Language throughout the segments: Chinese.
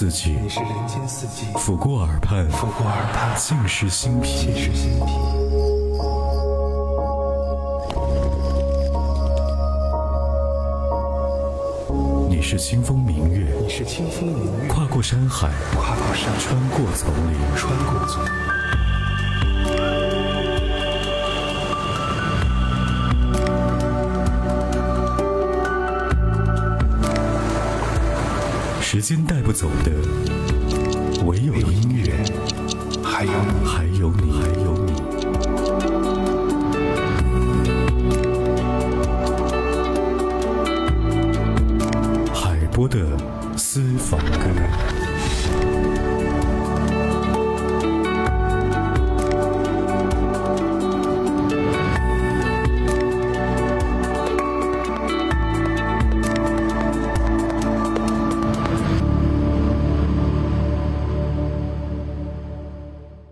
四季，你是人间四季，抚过耳畔，拂过耳畔，尽是心脾。尽是心脾。你是清风明月，你是清风明月，跨过山海，跨过山穿过丛林，穿过丛林。时间带不走的，唯有音乐，还有你，还有你，还有你。海波的私房歌。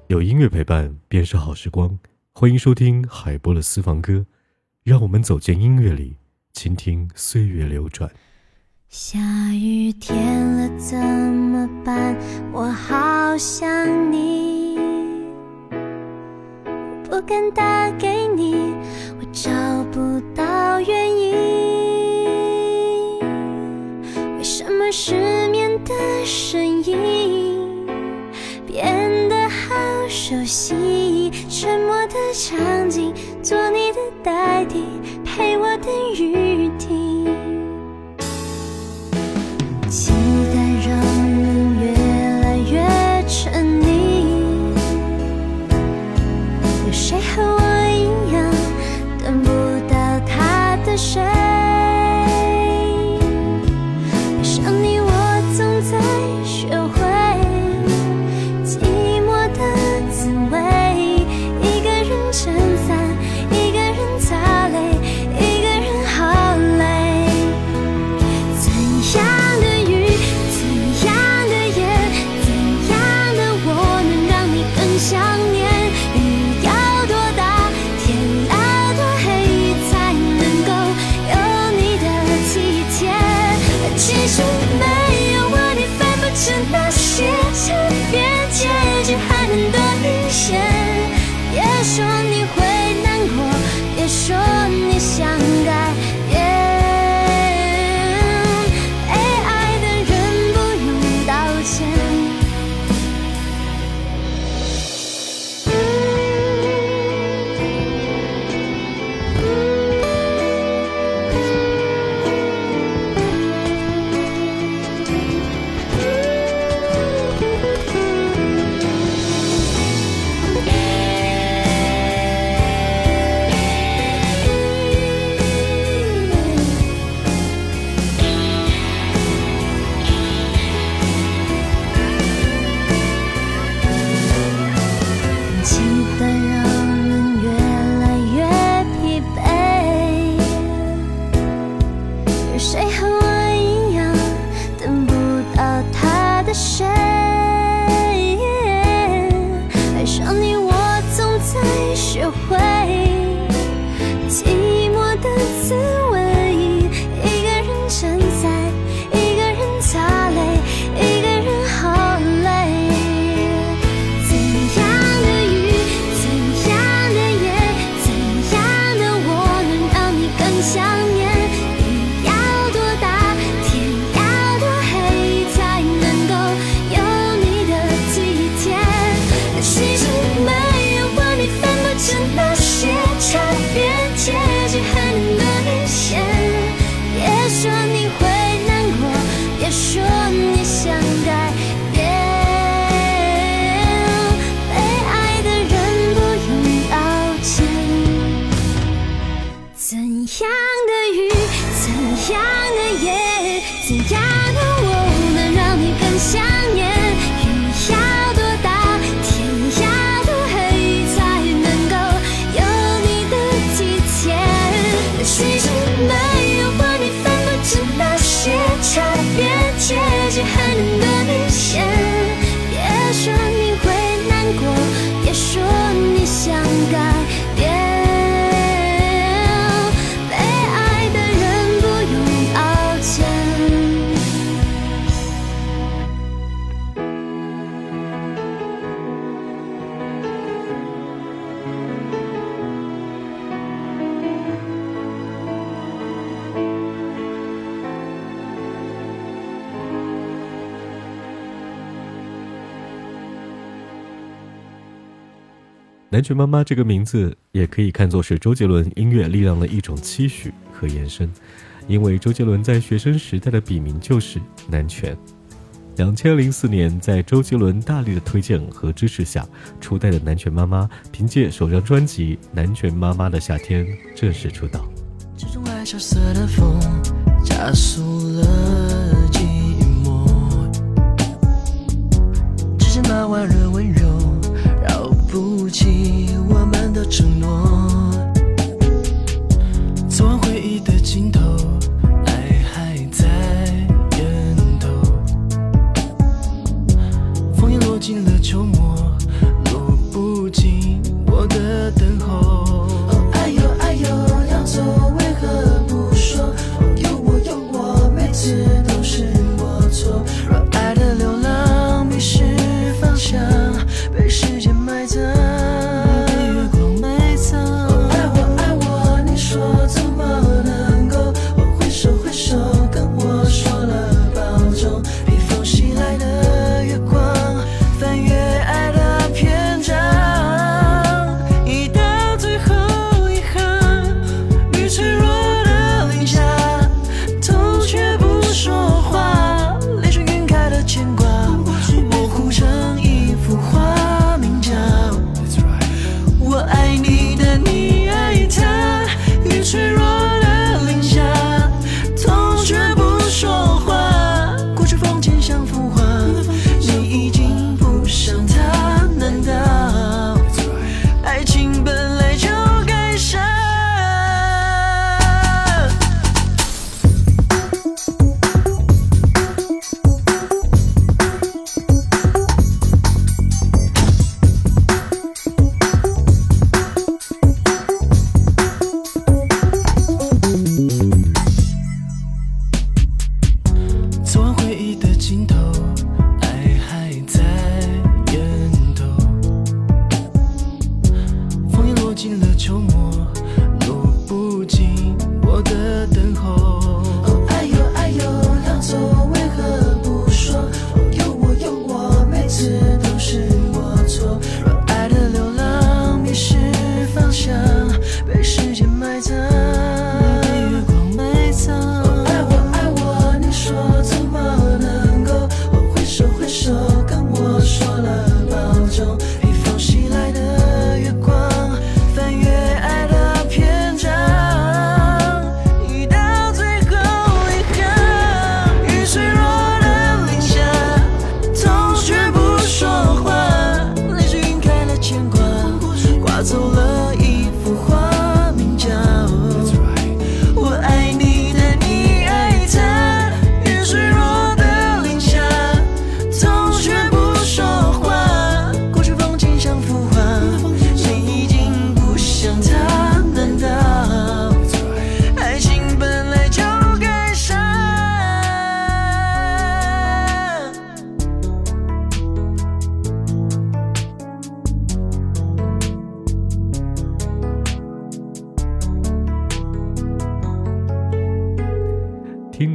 有音乐陪伴便是好时光，欢迎收听海波的私房歌，让我们走进音乐里，倾听岁月流转。下雨天了怎么办？我好想你，不敢打给你，我找不到原因。为什么失眠的声音熟悉？沉默的场景，做你的代替，陪我等雨停。南拳妈妈这个名字也可以看作是周杰伦音乐力量的一种期许和延伸，因为周杰伦在学生时代的笔名就是南拳。两千零四年，在周杰伦大力的推荐和支持下，初代的南拳妈妈凭借首张专辑《南拳妈妈的夏天》正式出道。这种爱萧瑟的风，加速了寂寞。之前那温热温柔，不起我们的承诺。走完回忆的尽头，爱还在源头。枫叶落尽了秋末，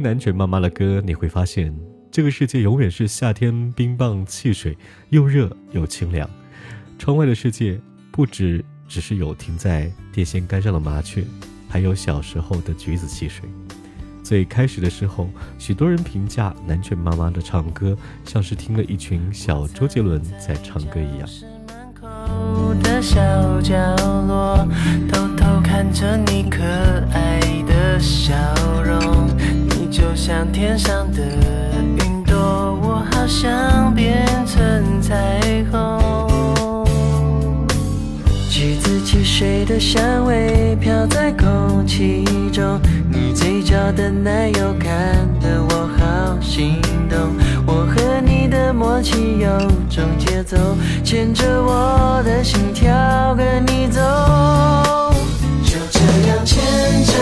南拳妈妈的歌，你会发现这个世界永远是夏天冰棒汽水，又热又清凉。窗外的世界不只只是有停在电线杆上的麻雀，还有小时候的橘子汽水。最开始的时候，许多人评价南拳妈妈的唱歌像是听了一群小周杰伦在唱歌一样。的小角落，偷偷看着你可爱的笑容。就像天上的云朵，我好想变成彩虹。橘子汽水的香味飘在空气中，你嘴角的奶油看得我好心动。我和你的默契有种节奏，牵着我的心跳跟你走。牵着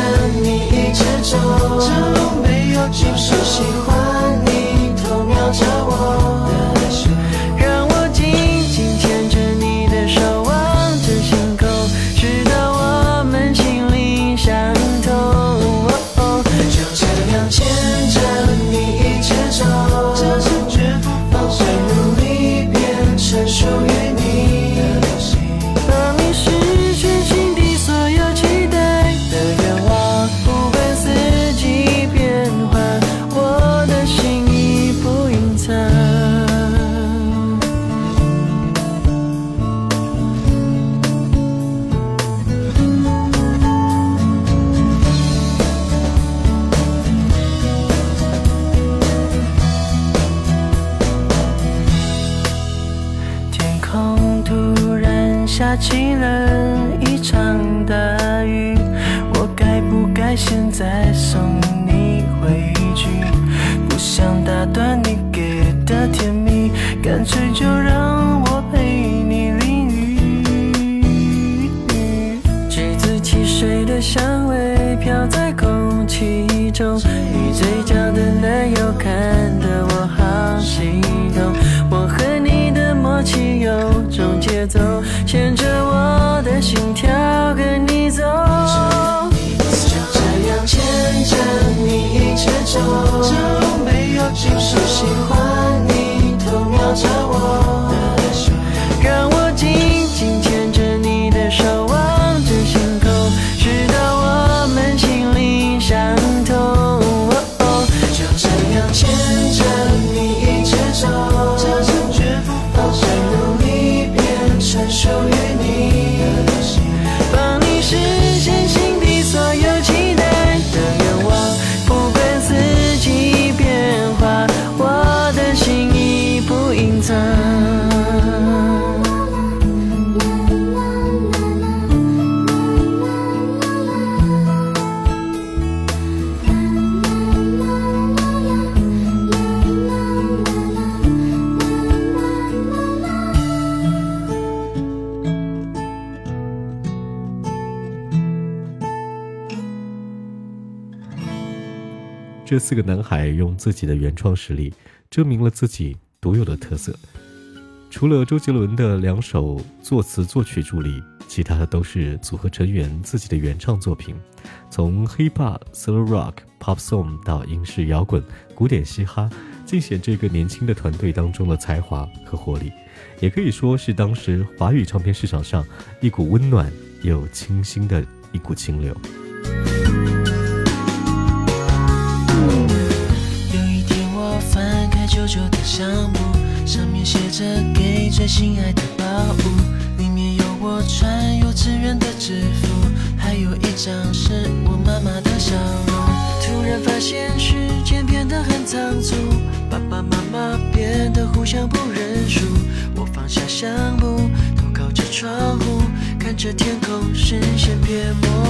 你一直走，这路没有就是喜欢。你嘴角的奶油看得我好心动。我和你的默契有种节奏牵着这四个男孩用自己的原创实力，证明了自己独有的特色。除了周杰伦的两首作词作曲助力，其他的都是组合成员自己的原创作品。从 hip hop、solo rock、pop song 到英式摇滚、古典嘻哈，尽显这个年轻的团队当中的才华和活力，也可以说是当时华语唱片市场上一股温暖又清新的一股清流。旧旧的相簿，上面写着给最心爱的宝物，里面有我穿幼稚园的制服，还有一张是我妈妈的笑容。突然发现时间变得很仓促，爸爸妈妈变得互相不认输。我放下相簿，头靠着窗户，看着天空，视线变模糊。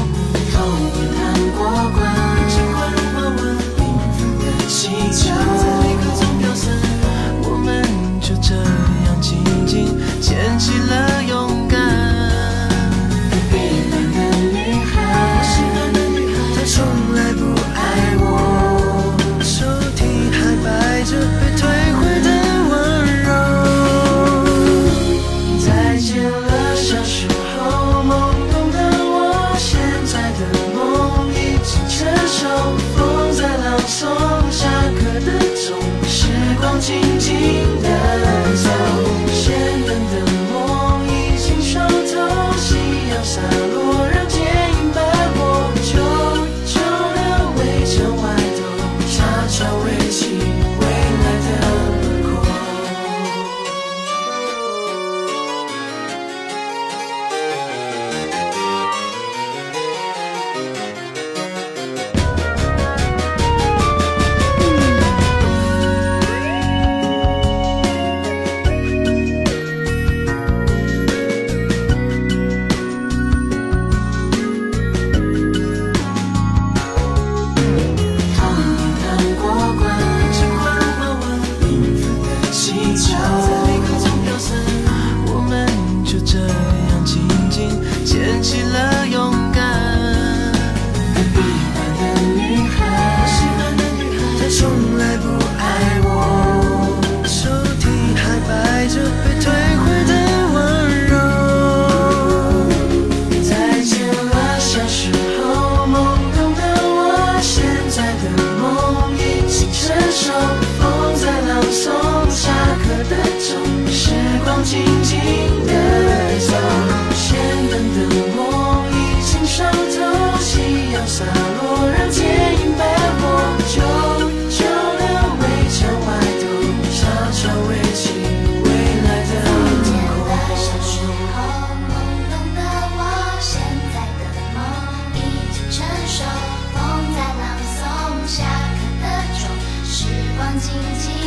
静静。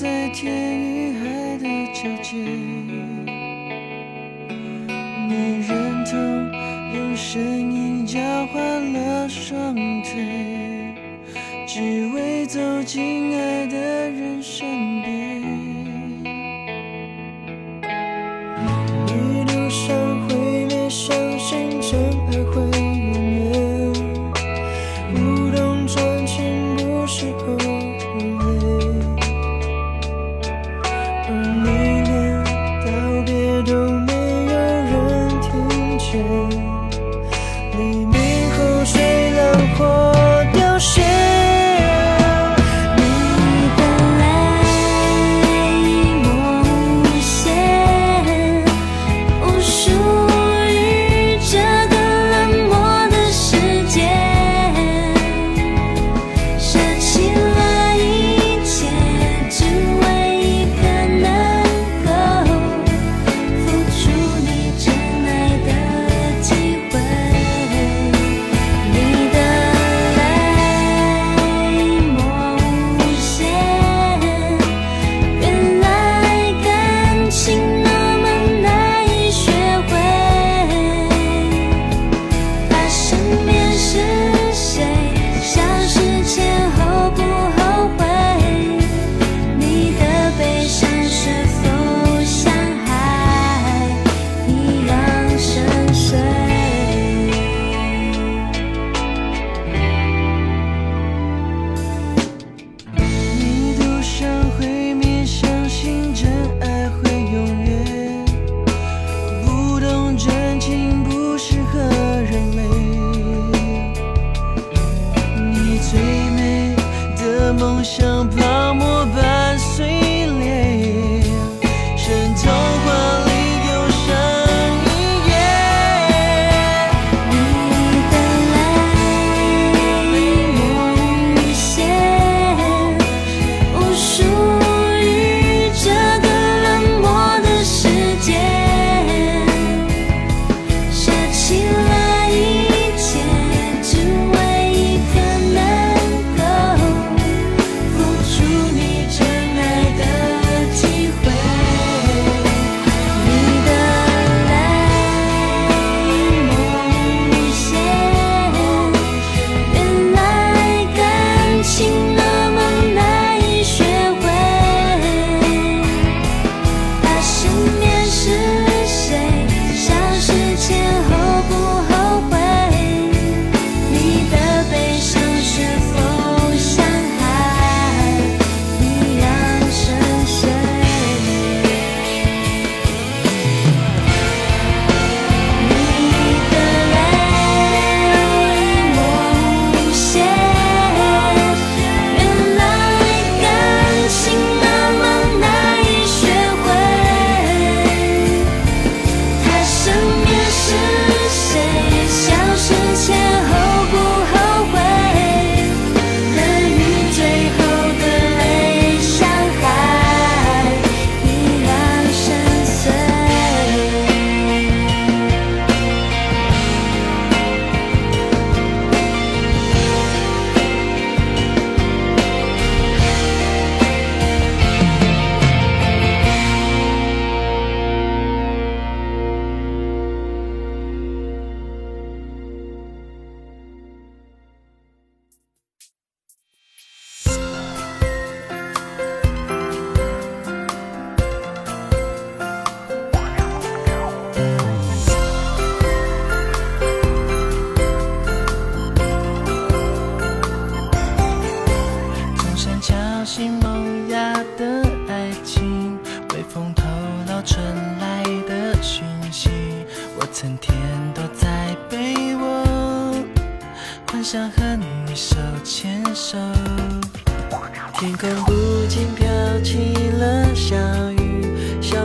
在天与海的交界。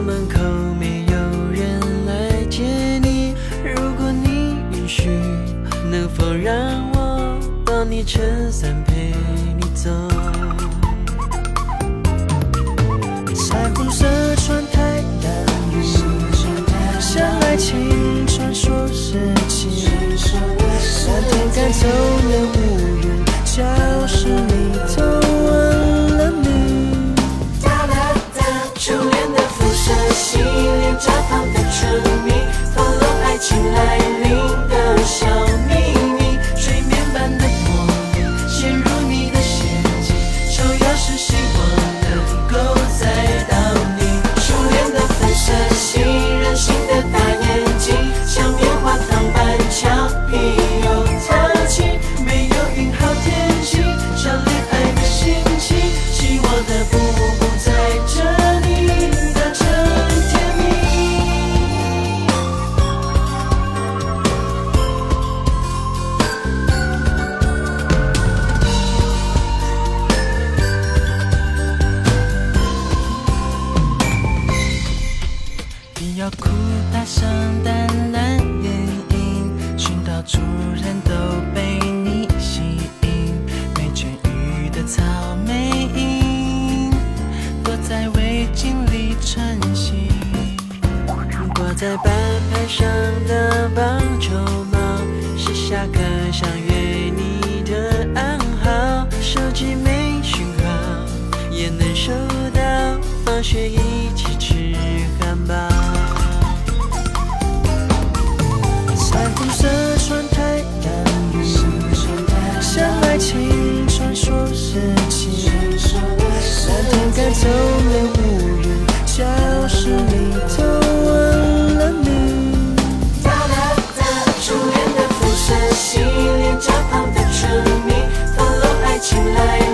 门口没有人来接你。如果你允许，能否让我帮你撑伞陪你走？彩虹色窗台大雨，像爱情传说时期，我天敢走了。上的棒球帽，写下课想约你的暗号，手机没信号也能收到，放学一起吃汉堡。彩虹色窗台的影，像爱情传说时期，蓝天赶走了乌云，教室里头。洗脸架旁的春泥，透露爱情来。